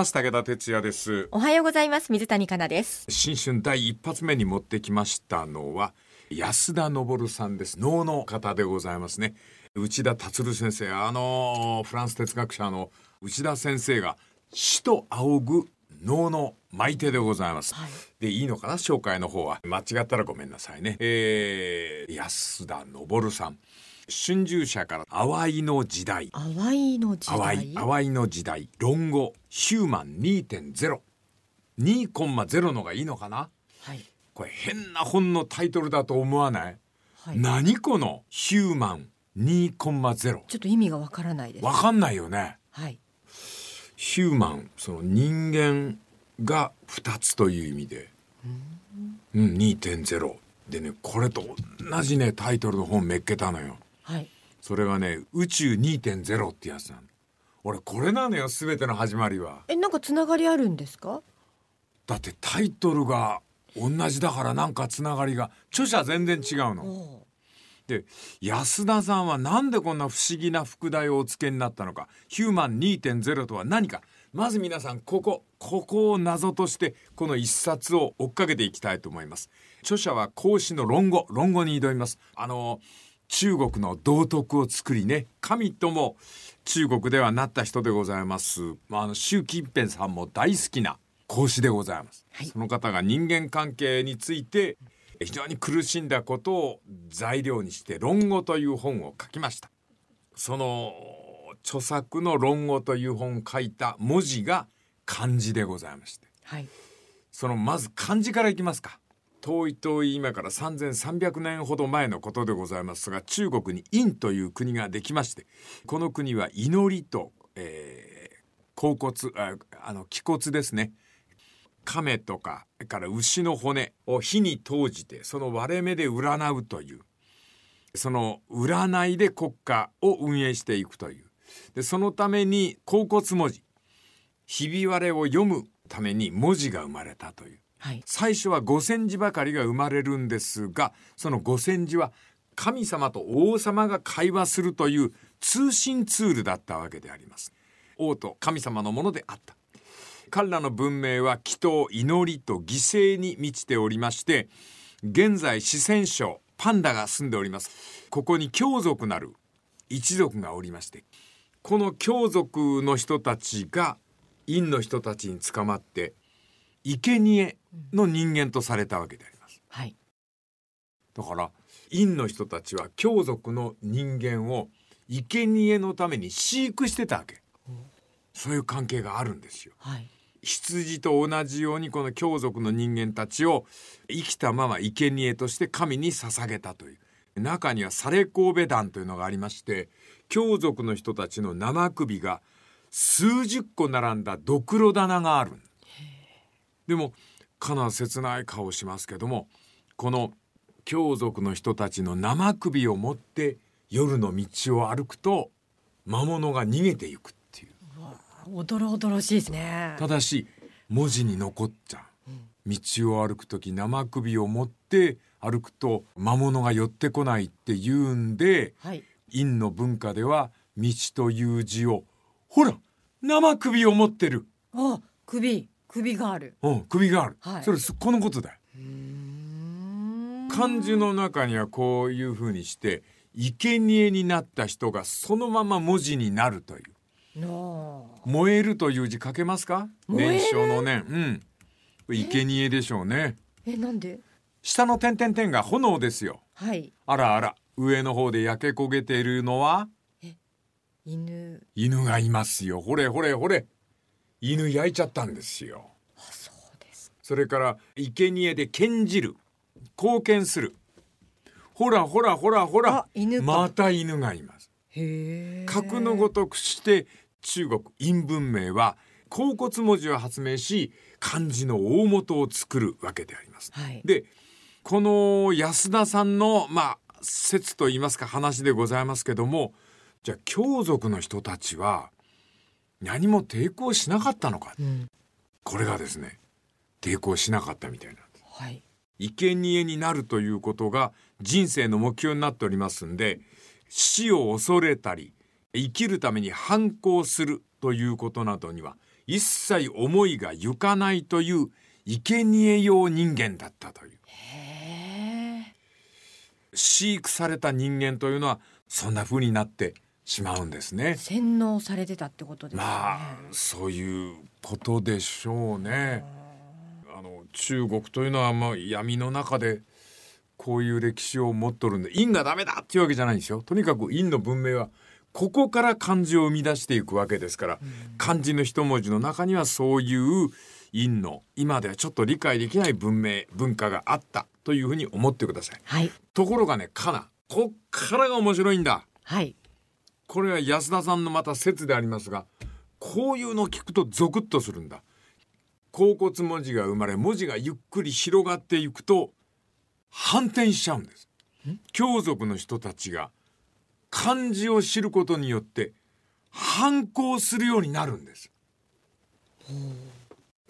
ます。武田哲也です。おはようございます。水谷香奈です。新春第一発目に持ってきましたのは安田昇さんです。能の方でございますね。内田達先生。あのフランス哲学者の内田先生が死と仰ぐ能の舞手でございます、はい、でいいのかな？紹介の方は。間違ったらごめんなさいね。えー、安田昇さん春秋社から淡いの時代。淡いの時代？淡いの時代。論語ヒューマン2.0 2コンマ0のがいいのかな、はい、これ変な本のタイトルだと思わない、はい、何このヒューマン2コンマ0ちょっと意味がわからないです。わかんないよね。はい。ヒューマンその人間が2つという意味で。うん、2.0でねこれと同じねタイトルの本めっけたのよはい、それがね宇宙2.0ってやつなの。俺これなのよ全ての始まりは。えなんかつながりあるんですか？だってタイトルが同じだからなんかつながりが著者全然違うの。で安田さんはなんでこんな不思議な副題をお付けになったのか。ヒューマン2.0とは何か。まず皆さんここここを謎としてこの一冊を追っかけていきたいと思います。著者は孔子の論語論語に挑みます。あの中国の道徳を作りね神とも中国ではなった人でございます、まあ、あの習近平さんも大好きな講師でございます、はい、その方が人間関係について非常に苦しんだことを材料にして「論語」という本を書きました。その著作の「論語」という本を書いた文字が漢字でございまして、はい、そのまず漢字からいきますか遠い遠い今から3300年ほど前のことでございますが中国に殷という国ができましてこの国は祈りと、えー、甲骨ああの気骨ですね。亀とかから牛の骨を火に投じてその割れ目で占うという。その占いで国家を運営していくという。でそのために甲骨文字ひび割れを読むために文字が生まれたという。はい、最初は五千字ばかりが生まれるんですがその五千字は神様と王様が会話するという通信ツールだったわけであります。王と神様のものであった。彼らの文明は祈祷祈りと犠牲に満ちておりまして現在四川省パンダが住んでおります。ここに強族なる一族がおりましてこの強族の人たちが陰の人たちに捕まって生贄の人間とされたわけであります。はい、だから陰の人たちは強族の人間を生贄のために飼育してたわけ。そういう関係があるんですよ。はい、羊と同じようにこの強族の人間たちを生きたまま生贄として神に捧げたという中にはサレ神戸団というのがありまして強族の人たちの生首が数十個並んだドクロ棚があるでもかな切ない顔しますけどもこの強族の人たちの生首を持って夜の道を歩くと魔物が逃げていくっていう。おどろおどろしいですね。ただし文字に残っちゃう、うん、道を歩く時生首を持って歩くと魔物が寄ってこないって言うんで、はい、陰の文化では道という字をほら生首を持ってる。あ首首がある。うん、首がある。はい、それこのことだよ。漢字の中にはこういうふうにして生贄になった人がそのまま文字になるという。燃えるという字書けますか？燃焼の念。うん。生贄でしょうね。え、なんで？下の点々点が炎ですよ。はい。あらあら、上の方で焼け焦げているのは？犬。犬がいますよ。ほれほれほれ。犬焼いちゃったんですよ。そうですそれから生贄で献じる貢献する。ほらほらほらほらまた犬がいます。格のごとくして中国陰文明は甲骨文字を発明し漢字の大元を作るわけであります。はい、でこの安田さんのまあ説といいますか話でございますけどもじゃあ強族の人たちは何も抵抗しなかったのか、うん、これがですね抵抗しなかったみたいなんです。はい、生贄になるということが人生の目標になっておりますんで死を恐れたり生きるために反抗するということなどには一切思いが行かないという生贄用人間だったという。飼育された人間というのはそんな風になってしまうんですね。洗脳されてたってことですね。まあそういうことでしょうね。あの中国というのはまあ闇の中でこういう歴史を持っとるんで陰がダメだっていうわけじゃないんですよ。とにかく陰の文明はここから漢字を生み出していくわけですから、漢字の一文字の中にはそういう陰の今ではちょっと理解できない文明文化があったというふうに思ってください。はいところがねかなこっからが面白いんだ。はい。これは安田さんのまた説でありますがこういうのを聞くとゾクッとするんだ。甲骨文字が生まれ文字がゆっくり広がっていくと反転しちゃうんです。強族の人たちが漢字を知ることによって反抗するようになるんです。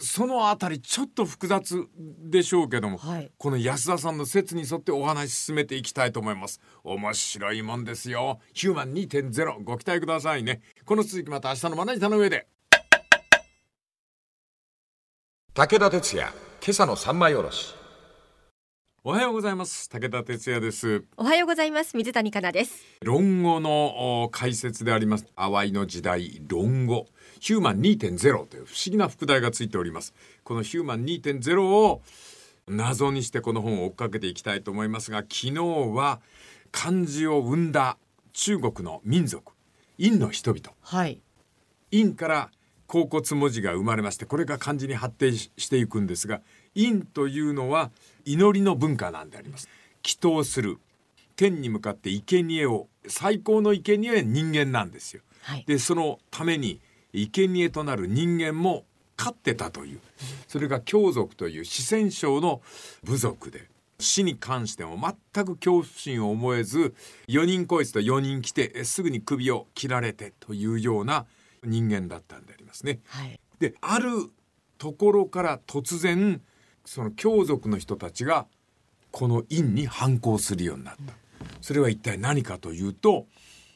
そのあたりちょっと複雑でしょうけども、はい。この安田さんの説に沿ってお話し進めていきたいと思います。面白いもんですよ。ヒューマン2.0ご期待くださいね。この続きまた明日のまな板の上で。武田鉄矢今朝の三枚おろし。おはようございます。武田哲也です。おはようございます。水谷香奈です。論語のお解説であります。淡いの時代論語ヒューマン2.0という不思議な副題がついております。このヒューマン2.0を謎にしてこの本を追っかけていきたいと思いますが昨日は漢字を生んだ中国の民族殷の人々。はい。殷から甲骨文字が生まれましてこれが漢字に発展ししていくんですが殷というのは祈りの文化なんであります。祈祷する。天に向かって生贄を最高の生贄は人間なんですよ。はい。でそのために生贄となる人間も飼ってたというそれが羌族という四川省の部族で死に関しても全く恐怖心を覚えず4人こいつと4人来てえすぐに首を切られてというような人間だったんでありますね。はい。であるところから突然その羌族の人たちがこの陰に反抗するようになった。それは一体何かというと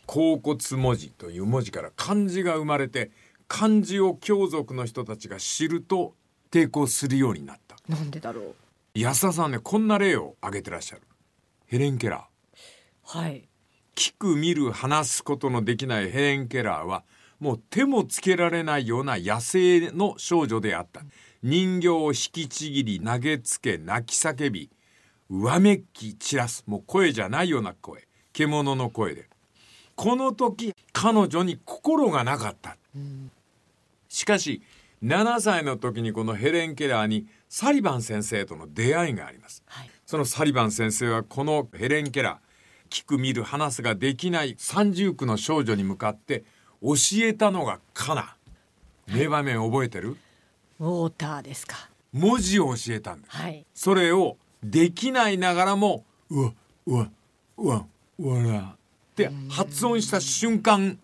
甲骨文字という文字から漢字が生まれて漢字を羌族の人たちが知ると抵抗するようになった。なんでだろう。安田さんねこんな例を挙げてらっしゃる。ヘレン・ケラー。はい。聞く見る話すことのできないヘレン・ケラーはもう手もつけられないような野生の少女であった人形を引きちぎり投げつけ泣き叫びわめき散らすもう声じゃないような声獣の声でこの時彼女に心がなかったしかし7歳の時にこのヘレン・ケラーにサリバン先生との出会いがありますはい。そのサリバン先生はこのヘレン・ケラー聞く見る話すができない三重苦の少女に向かって教えたのがカナ名場面覚えてる？ウォーターですか。文字を教えたんだはい。それをできないながらもうわうわうわうわらって発音した瞬間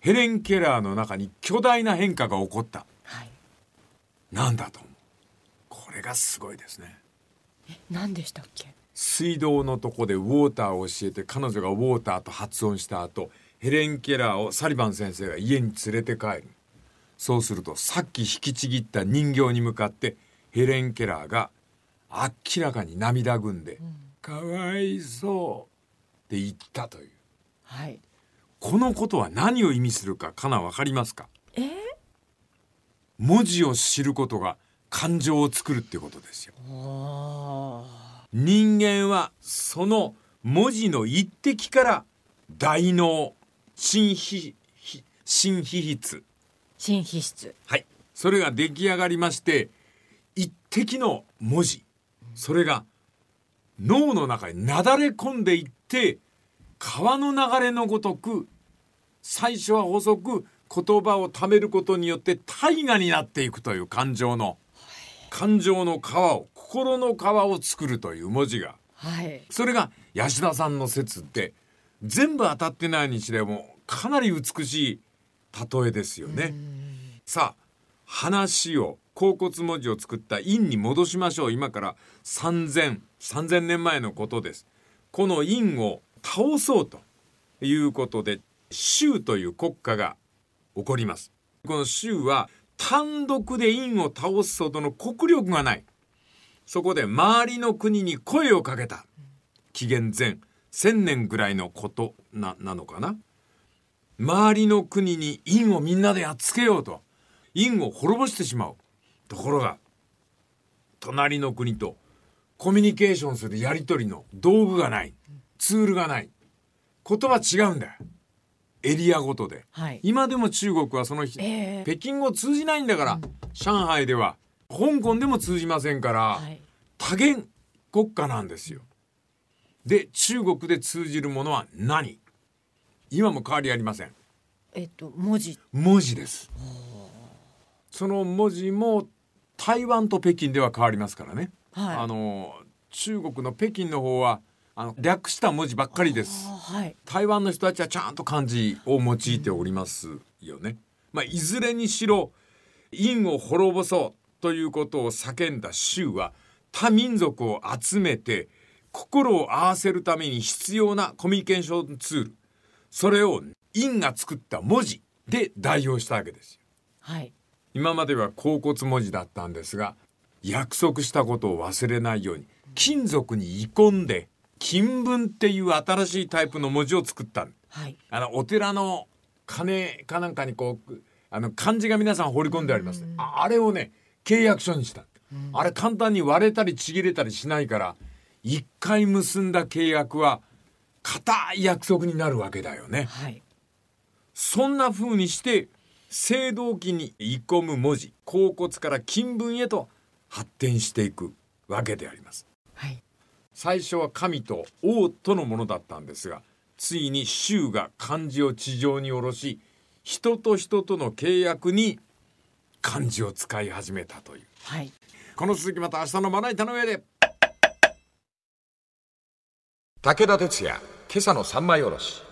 ヘレン・ケラーの中に巨大な変化が起こったはい。なんだと思う？これがすごいですね何でしたっけ？水道のとこでウォーターを教えて彼女がウォーターと発音した後ヘレン・ケラーをサリバン先生が家に連れて帰るそうするとさっき引きちぎった人形に向かってヘレン・ケラーが明らかに涙ぐんで「かわいそう」って言ったというはい。このことは何を意味するかかな分かりますか？え？ー、文字を知ることが感情を作るってことですよ。人間はその文字の一滴から大脳新皮皮新皮質。新皮質。はい。それが出来上がりまして一滴の文字。それが脳の中になだれ込んでいって川の流れのごとく最初は細く言葉をためることによって大河になっていくという感情の感情の川を心の川を作るという文字がはい。それが安田さんの説って全部当たってないにしてもかなり美しい例えですよね。さあ話を甲骨文字を作った陰に戻しましょう今から3000 3000年前のことです。この陰を倒そうということで州という国家が起こります。この州は単独で陰を倒すほどの国力がない。そこで周りの国に声をかけた。紀元前1000年ぐらいのことななのかな。周りの国に陰をみんなでやっつけようと。陰を滅ぼしてしまう。ところが隣の国とコミュニケーションするやり取りの道具がない。ツールがない。言葉違うんだよ。エリアごとで、はい。今でも中国はその、ええ。北京語通じないんだから、上海では香港でも通じませんから、はい。多元国家なんですよ。で中国で通じるものは何？今も変わりありません。えっと文字。文字です。その文字も台湾と北京では変わりますからね、はい。あの中国の北京の方はあの略した文字ばっかりですあはい台湾の人たちはちゃんと漢字を用いておりますよね。まあ、いずれにしろ陰を滅ぼそうということを叫んだ州は他民族を集めて心を合わせるために必要なコミュニケーションツールそれを陰が作った文字で代用したわけですよ。はい今までは甲骨文字だったんですが約束したことを忘れないように金属に鋳込んで金文っていう新しいタイプの文字を作ったんはい。あのお寺の鐘かなんかにこうあの漢字が皆さん放り込んであります、ねああれをね契約書にした、あれ簡単に割れたりちぎれたりしないから一回結んだ契約は固い約束になるわけだよね。はい。そんな風にして青銅器に鋳込む文字甲骨から金文へと発展していくわけであります。はい最初は神と王とのものだったんですがついに衆が漢字を地上に下ろし人と人との契約に漢字を使い始めたという。はい。この続きまた明日のまな板の上で。武田鉄矢今朝の三枚おろし。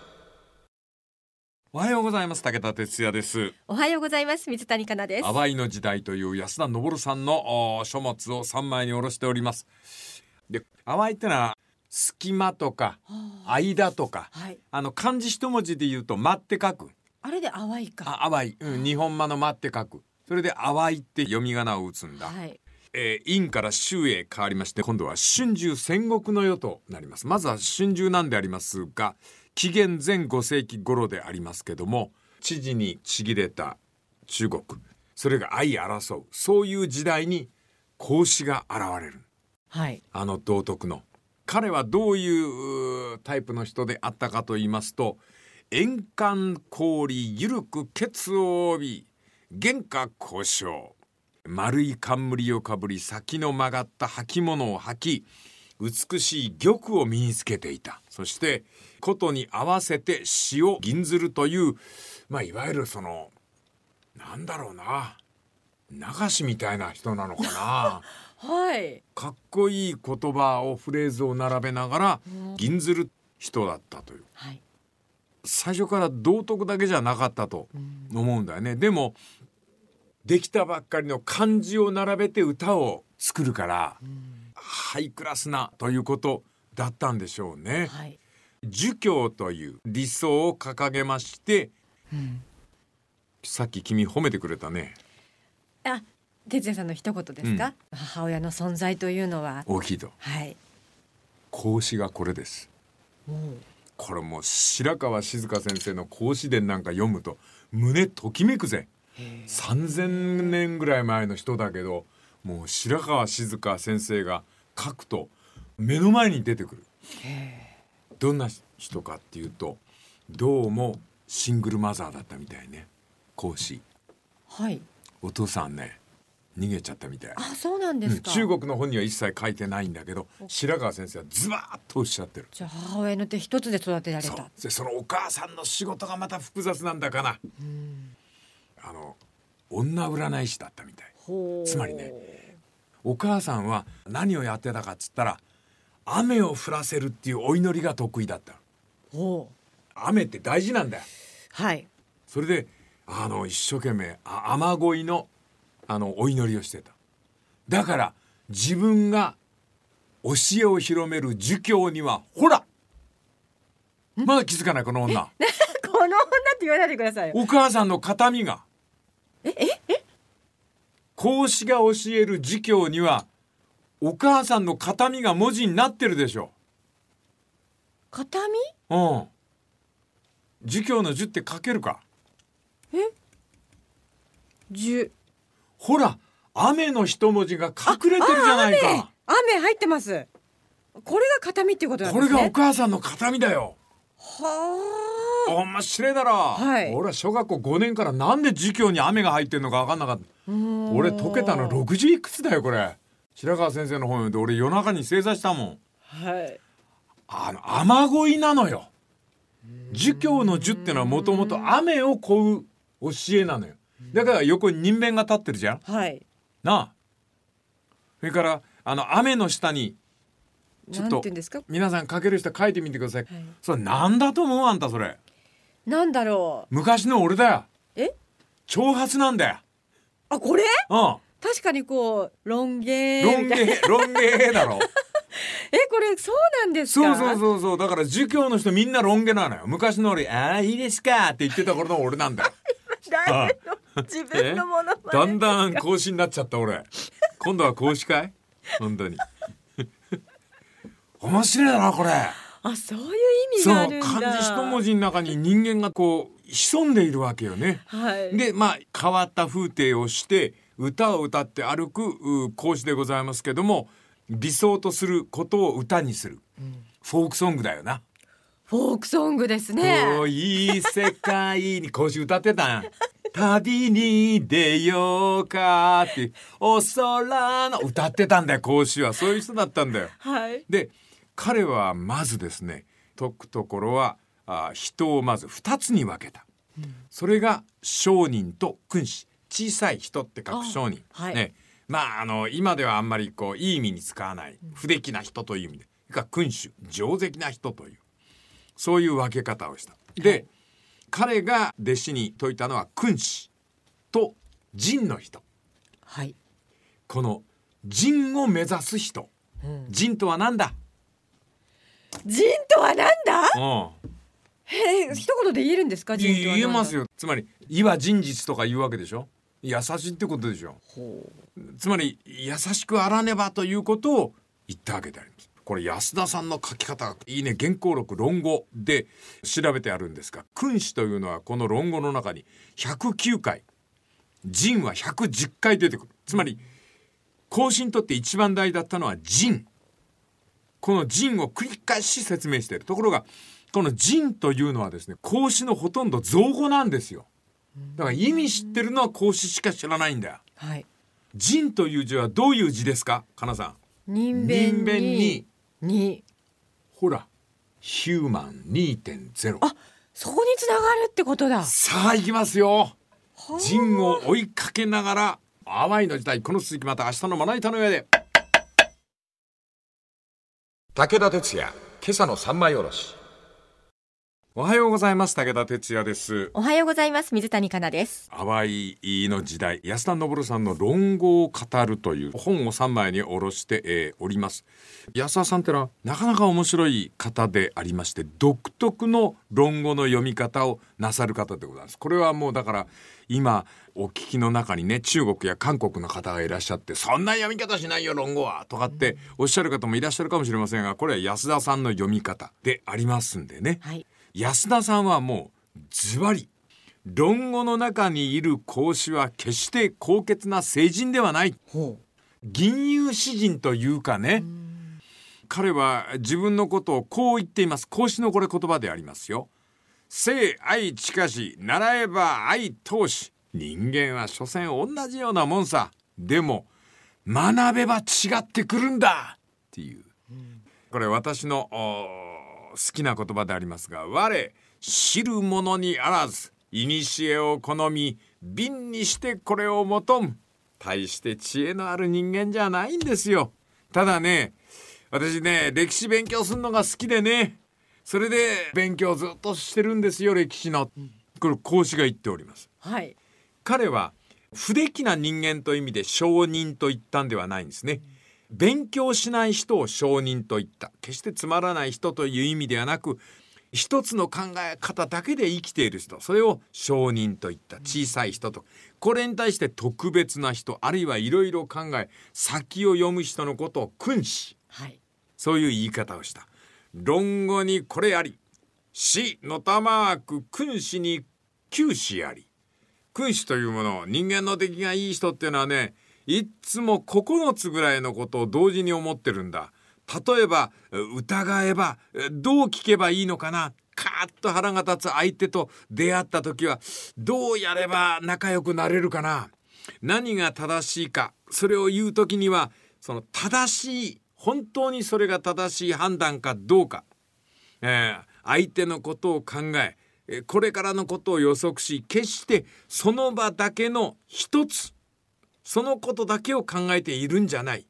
おはようございます。武田哲也です。おはようございます。水谷香奈です。淡いの時代という安田昇さんのお書物を3枚に下ろしておりますで淡いってのは隙間とか間とか。はい。あの漢字一文字で言うと「間」って書く。あれで淡いか。あ淡い、うん、日本間の間って書く。それで淡いって読み仮名を打つんだ、はい。えー陰から州へ変わりまして今度は春秋戦国の世となります。まずは春秋なんでありますが紀元前5世紀頃でありますけども知事にちぎれた中国。それが相争う。そういう時代に孔子が現れるはい。あの道徳の彼はどういうタイプの人であったかと言いますと円環氷ゆるくケツを帯び原価交渉丸い冠をかぶり先の曲がった履物を履き美しい玉を身につけていた。そして琴に合わせて塩銀鶴というまあいわゆるそのなんだろうな流しみたいな人なのかな。はい。かっこいい言葉をフレーズを並べながら銀ずる人だったという。はい。最初から道徳だけじゃなかったと思うんだよね。でもできたばっかりの漢字を並べて歌を作るからハイクラスなということだったんでしょうね。はい。儒教という理想を掲げましてさっき君褒めてくれたね。あ哲也さんの一言ですか、母親の存在というのは。大きいと。はい。孔子がこれです。これもう白川静香先生の孔子伝なんか読むと胸ときめくぜ。3,000年ぐらい前の人だけどもう白川静香先生が書くと目の前に出てくる。どんな人かっていうとどうもシングルマザーだったみたいね。孔子。はい。お父さんね逃げちゃったみたい。あそうなんですか、中国の本には一切書いてないんだけど白川先生はズバーッとおっしゃってる。じゃあ母親の手一つで育てられそう。たでそのお母さんの仕事がまた複雑なんだかな。あの女占い師だったみたい。つまりねお母さんは何をやってたかっつったら雨を降らせるっていうお祈りが得意だったほ雨って大事なんだよ。はい。それであの一生懸命あ雨乞いのあのお祈りをしてた。だから自分が教えを広める儒教にはほらまだ気づかないこの女。この女って言わないでくださいよ。お母さんの形見が。孔子が教える儒教にはお母さんの形見が文字になってるでしょ。形見？うん。儒教の儒って書けるか？十ほら雨の一文字が隠れてるじゃないか。雨。入ってます。これが形見っていうことなんですね。これがお母さんの形見だよ。は面白いだろ、はい。俺は小学校5年からなんで授業に雨が入ってんのか分かんなかった。俺解けたの60いくつだよこれ。白川先生の本読んで俺夜中に正座したもん。あはい。あの雨乞いなのよ。儒教の儒ってのはもともと雨を乞う教えなのよだから横に人弁が立ってるじゃん。はい。なあ。それからあの雨の下にちょっと皆さん書ける人書いてみてください、はい。それなんだと思うあんたそれ。なんだろう。昔の俺だよ。え？挑発なんだよ。あこれ？うん。確かにこうロン毛ロン毛ロン毛だろ。えこれそうなんですか？そうそうそうそう。だから儒教の人みんなロン毛なのよ。昔の俺「ああいいですか」って言ってた頃の俺なんだよ。誰の？自分のものまだんだん講師になっちゃった俺。今度は講師会？本当に。面白いだろこれ。あそういう意味があるんだ。漢字一文字の中に人間がこう潜んでいるわけよね。はい。でまあ変わった風景をして歌を歌って歩くう講師でございますけども理想とすることを歌にする、フォークソングだよな。フォークソングですね。遠い世界に講師歌ってたん。や 旅に出ようかってお空の歌ってたんだよ講師は。そういう人だったんだよ。はい。で彼はまずですね解くところはあ人をまず2つに分けた、それが商人と君子。小さい人って書く商人、あはい。ね。まああの今ではあんまりこういい意味に使わない。不出来な人という意味で。から君主上出来な人という。そういう分け方をした。で、彼が弟子に説いたのは君子と仁の人。はい。この仁を目指す人、仁とは何だ、人とはなんだ？うん。えー一言で言えるんですか？人とは言えますよ。よつまり「いは真実」とか言うわけでしょ？優しいってことでしょ？つまり優しくあらねばということを言ったわけでありますこれ安田さんの書き方がいいね原稿録論語で調べてあるんですが君子というのはこの論語の中に109回仁は110回出てくる。つまり孔子にとって一番大だったのは仁この仁を繰り返し説明している。ところがこの仁というのはですね孔子のほとんど造語なんですよ。だから意味知ってるのは孔子しか知らないんだよ。はい。仁という字はどういう字ですか？かなさん。人弁人弁にに。にほらヒューマン2.0あそこにつながるってことだ。さあ行きますよ。仁を追いかけながら淡いの時代この続きまた明日のまな板の上で。武田鉄矢今朝の三枚おろしおはようございます。武田哲也です。おはようございます。水谷香奈です。淡いの時代。安田昇さんの論語を語るという本を3枚に下ろして、えーおります。安田さんってのはなかなか面白い方でありまして独特の論語の読み方をなさる方でございます。これはもうだから今お聞きの中にね中国や韓国の方がいらっしゃってそんな読み方しないよ論語はとかっておっしゃる方もいらっしゃるかもしれませんがこれは安田さんの読み方でありますんでね、はい安田さんはもうズバリ論語の中にいる孔子は決して高潔な聖人ではない。ほ銀融詩人というかね。彼は自分のことをこう言っています。孔子のこれ言葉でありますよ。生愛近し習えば愛投し人間は所詮同じようなもんさ。でも学べば違ってくるんだ。っていう。これ私のきな言葉でありますが我知る者にあらず古を好み瓶にしてこれを求む。大して知恵のある人間じゃないんですよ。ただね私ね歴史勉強するのが好きでねそれで勉強ずっとしてるんですよ歴史の。これ孔子が言っております。うはい。彼は不出来な人間という意味で証人と言ったんではないんですね。勉強しない人を証人と言った。決してつまらない人という意味ではなく一つの考え方だけで生きている人それを証人といった。小さい人と。これに対して特別な人あるいはいろいろ考え先を読む人のことを君子はい。そういう言い方をした。論語にこれあり死のたまく君子に九死あり。君子というもの人間の出来がいい人っていうのはねいっつも9つぐらいのことを同時に思ってるんだ。例えば疑えばどう聞けばいいのかな。カーッと腹が立つ相手と出会った時はどうやれば仲良くなれるかな。何が正しいか。それを言う時にはその正しい本当にそれが正しい判断かどうか、えー相手のことを考えこれからのことを予測し決してその場だけの一つそのことだけを考えているんじゃない。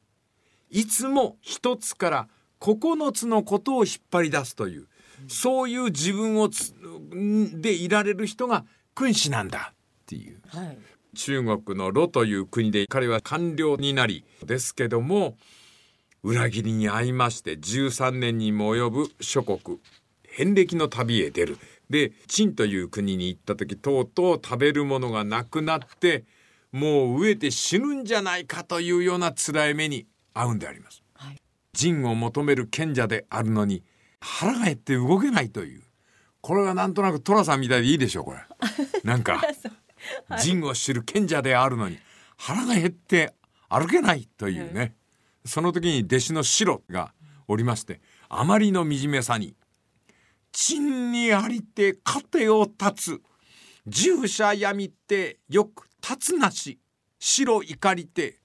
いつも一つから9つのことを引っ張り出すという、そういう自分をつんでいられる人が君子なんだっていう。はい。中国の魯という国で彼は官僚になりですけども裏切りに遭いまして13年にも及ぶ諸国遍歴の旅へ出る。で陳という国に行った時とうとう食べるものがなくなってもう飢えて死ぬんじゃないかというような辛い目に遭うんであります。はい。仁を求める賢者であるのに腹が減って動けないという。これがなんとなく寅さんみたいでいいでしょこれ。なんか仁を知る賢者であるのに腹が減って歩けないというね、その時に弟子の白がおりましてあまりの惨めさに「陳にありて糧を断つ従者闇ってよく立つなし白怒りて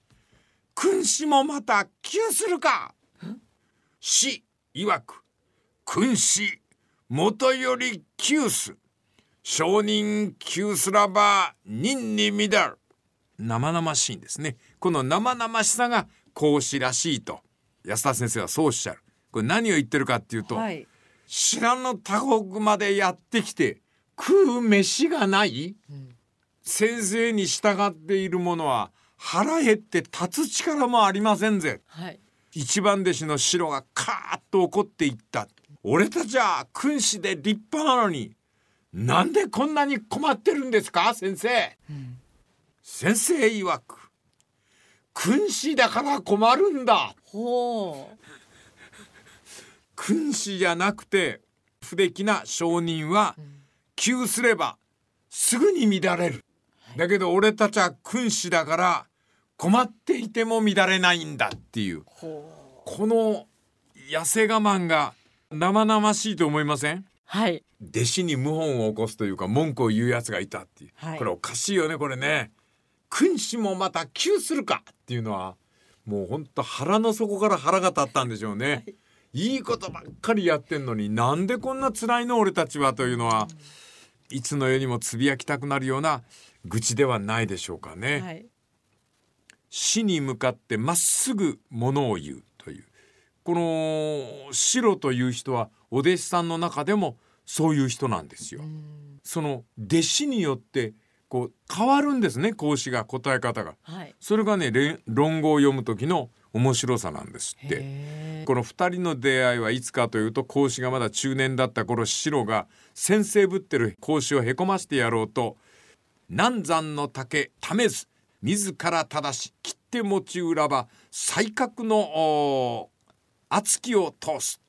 君子もまた窮するか？死曰く君子元より窮す。証人窮すらば任に乱る。生々しいんですね。この生々しさが孔子らしいと。安田先生はそうおっしゃる。これ何を言ってるかっていうと、はい。知らぬ他国までやってきて食う飯がない、先生に従っている者は腹減って立つ力もありませんぜ。はい。一番弟子の白がカーッと怒っていった。俺たちは君子で立派なのに。なんでこんなに困ってるんですか先生、先生曰く君子だから困るんだ。ほう。君子じゃなくて不出来な証人は急すればすぐに乱れるだけど俺たちは君子だから困っていても乱れないんだっていう。この痩せ我慢が生々しいと思いません？はい。弟子に謀反を起こすというか文句を言うやつがいたっていう、はい。これおかしいよねこれね。君子もまた急するかっていうのはもうほんと腹の底から腹が立ったんでしょうね、い、いことばっかりやってんのになんでこんな辛いの俺たちはというのは、いつの世にもつぶやきたくなるような愚痴ではないでしょうかね、はい。死に向かってまっすぐものを言うというこの白という人はお弟子さんの中でもそういう人なんですよ。その弟子によってこう変わるんですね孔子が答え方が。はい。それがねれ論語を読む時の面白さなんですって。へこの二人の出会いはいつかというと孔子がまだ中年だった頃白が先生ぶってる孔子をへこましてやろうと南山の竹ためず自ら正し切って持ち裏ば才覚のお厚きを通す。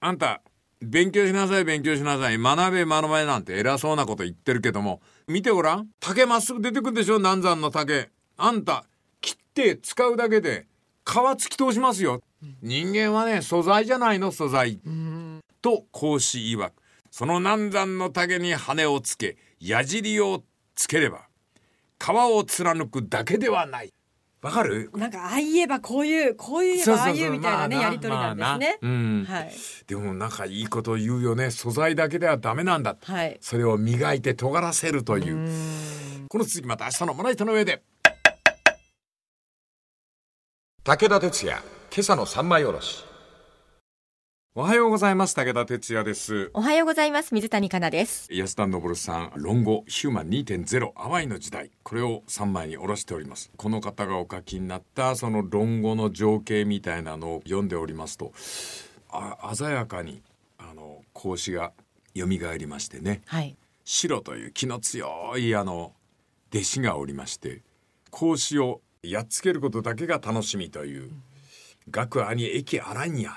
あんた勉強しなさい勉強しなさい。学べ学べなんて偉そうなこと言ってるけども見てごらん。竹まっすぐ出てくるでしょ南山の竹。あんた切って使うだけで皮突き通しますよ。人間はね素材じゃないの素材。と孔子曰くその南山の竹に羽をつけ矢尻をつければ皮を貫くだけではない。わかる？なんかああ言えばこういうこう言えばああいうみたいなねまあやりとりなんですね。まあな。うん。はい。でもなんかいいこと言うよね。素材だけではダメなんだ。はい。それを磨いて尖らせるという。この続きまた明日のまな板の上で武田鉄矢今朝の三枚おろしおはようございます武田哲也です。おはようございます。水谷香奈です。安田昇さん論語ヒューマン2.0淡いの時代。これを3枚に下ろしております。この方がお書きになったその論語の情景みたいなのを読んでおりますとあ鮮やかにああの孔子が蘇りましてね。はい。白という気の強いあの弟子がおりまして孔子をやっつけることだけが楽しみという「学兄駅あらんや」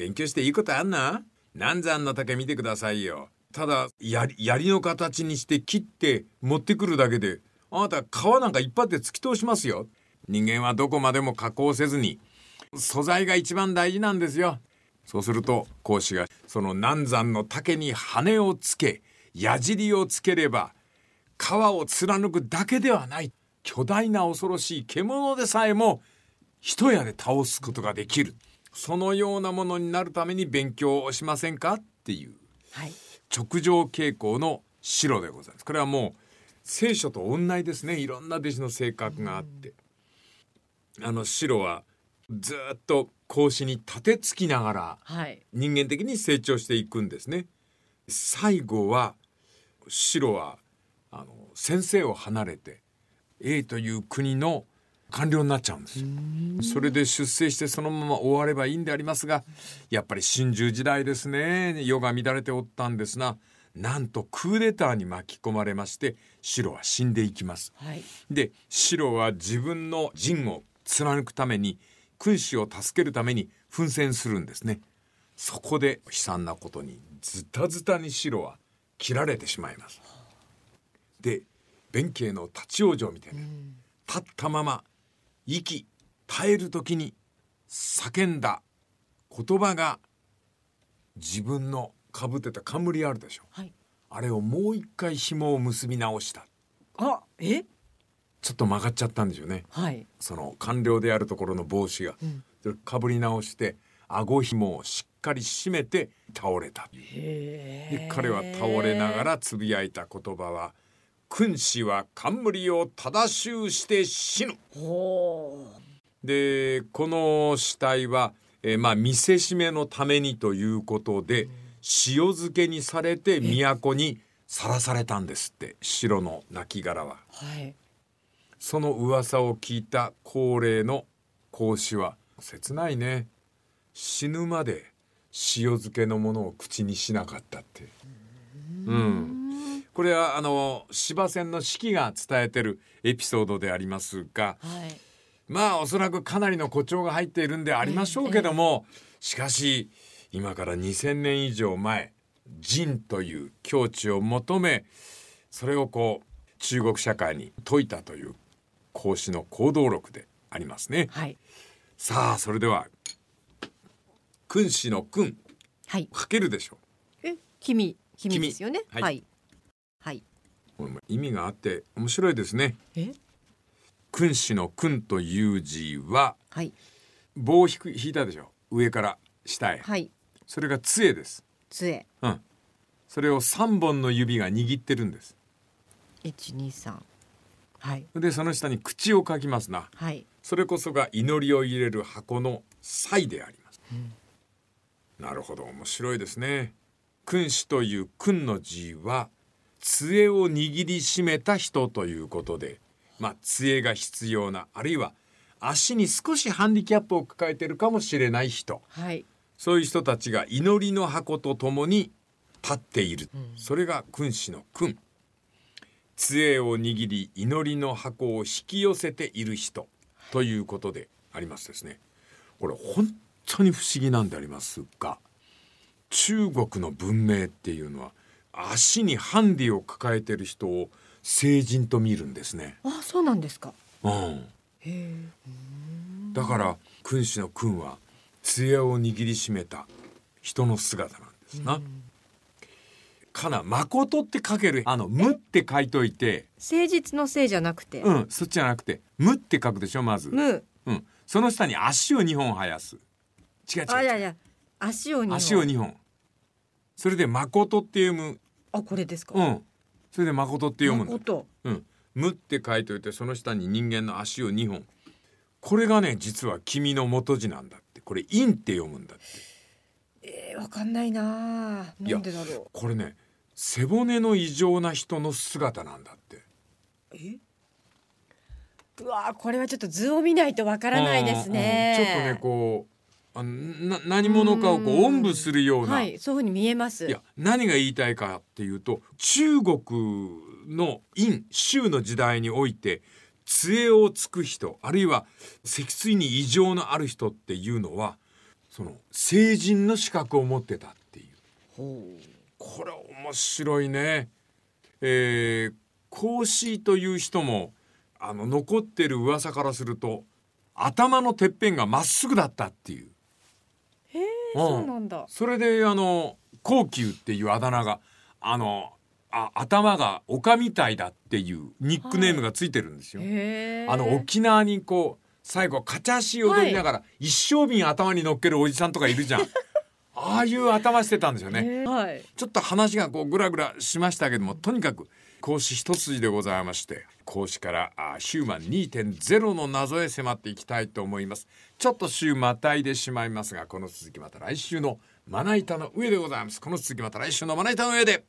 勉強していいことあんな？南山の竹見てくださいよ。ただ槍槍の形にして切って持ってくるだけであなた皮なんか一発で突き通しますよ。人間はどこまでも加工せずに素材が一番大事なんですよ。そうすると孔子がその南山の竹に羽をつけ矢尻をつければ皮を貫くだけではない巨大な恐ろしい獣でさえも一夜で倒すことができる。そのようなものになるために勉強をしませんか？っていう。はい。直上傾向の白でございます。これはもう聖書と同じですね。いろんな弟子の性格があって。あの白はずっと孔子に立てつきながらはい。人間的に成長していくんですね。最後は白はあの先生を離れて A という国の官僚になっちゃうんですよ。それで出世してそのまま終わればいいんでありますがやっぱり真珠時代ですね。世が乱れておったんですがなんとクーデターに巻き込まれまして白は死んでいきます。はい。で白は自分の陣を貫くために君主を助けるために奮戦するんですね。そこで悲惨なことにズタズタに白は切られてしまいます。で弁慶の立ち往生みたいな、立ったまま息絶える時に叫んだ言葉が自分のかぶってた冠あるでしょ。はい。あれをもう一回紐を結び直した。あえ？ちょっと曲がっちゃったんでしょうね。はい。その官僚であるところの帽子が、ん。それかぶり直して顎紐をしっかり締めて倒れた。へで彼は倒れながらつぶやいた言葉は「君子は冠を正しゅうして死ぬ。ほ」でこの死体は、えーまあ見せしめのためにということで、塩漬けにされて都にさらされたんですって白の亡骸は。うはい。その噂を聞いた高齢の孔子は切ないね。死ぬまで塩漬けのものを口にしなかったって。うんこれはあの芝線の四季が伝えてるエピソードでありますがはい。まあおそらくかなりの誇張が入っているんでありましょうけどもしかし今から2,000年以上前仁という境地を求めそれをこう中国社会に説いたという孔子の行動録でありますね。はい。さあそれでは君子の君はい。書けるでしょえ君君君ですよね。はいはい。はいこれも意味があって面白いですね。え？君子の君という字ははい棒を引く引いたでしょ？上から下へ。はいそれが杖です。杖うん。それを三本の指が握ってるんです。一二三はいでその下に口を書きますな。はいそれこそが祈りを入れる箱の祭であります。なるほど面白いですね。君子という君の字は杖を握りしめた人ということで、まあ杖が必要なあるいは足に少しハンディキャップを抱えているかもしれない人。はい。そういう人たちが祈りの箱とともに立っている、それが君子の君。杖を握り祈りの箱を引き寄せている人ということでありますですね。これ本当に不思議なんでありますが中国の文明っていうのは足にハンディを抱えている人を聖人と見るんですね、あそうなんですか。うん、へえ。だから君子の君は杖を握りしめた人の姿なんですな。かな誠って書けるあの無って書いといて。誠実のせいじゃなくて。うんそっちじゃなくて無って書くでしょまず、むうん、その下に足を2本生やす。違う違う違う。あいやいや足を二本。足を2本それで誠って読む。あこれですか？うん。それで誠って読むんだ。誠。うん、無って書いといてその下に人間の足を2本。これがね実は君の元字なんだって。これ陰って読むんだって。えー、わかんないな。なんでだろこれね背骨の異常な人の姿なんだって。うえ？うわーこれはちょっと図を見ないとわからないですね。うんうん。ちょっとねこうあな何者かをこうおんぶするような、はいそういうふうに見えます。いや何が言いたいかっていうと中国の殷周の時代において杖をつく人あるいは脊椎に異常のある人っていうのはその成人の資格を持ってたっていう。これ面白いね。えー、孔子という人もあの残ってる噂からすると頭のてっぺんがまっすぐだったっていう。そうなんだそれであの高級っていうあだ名があのあ頭が丘みたいだっていうニックネームがついてるんですよ。へえあの沖縄にこう最後カチャシ踊りながら、一升瓶頭に乗っけるおじさんとかいるじゃん。ああいう頭してたんですよね。ちょっと話がこうグラグラしましたけどもとにかく講師一筋でございまして講師からあヒューマン2.0の謎へ迫っていきたいと思います。ちょっと週またいでしまいますがこの続きまた来週のまな板の上でございます。この続きまた来週のまな板の上で。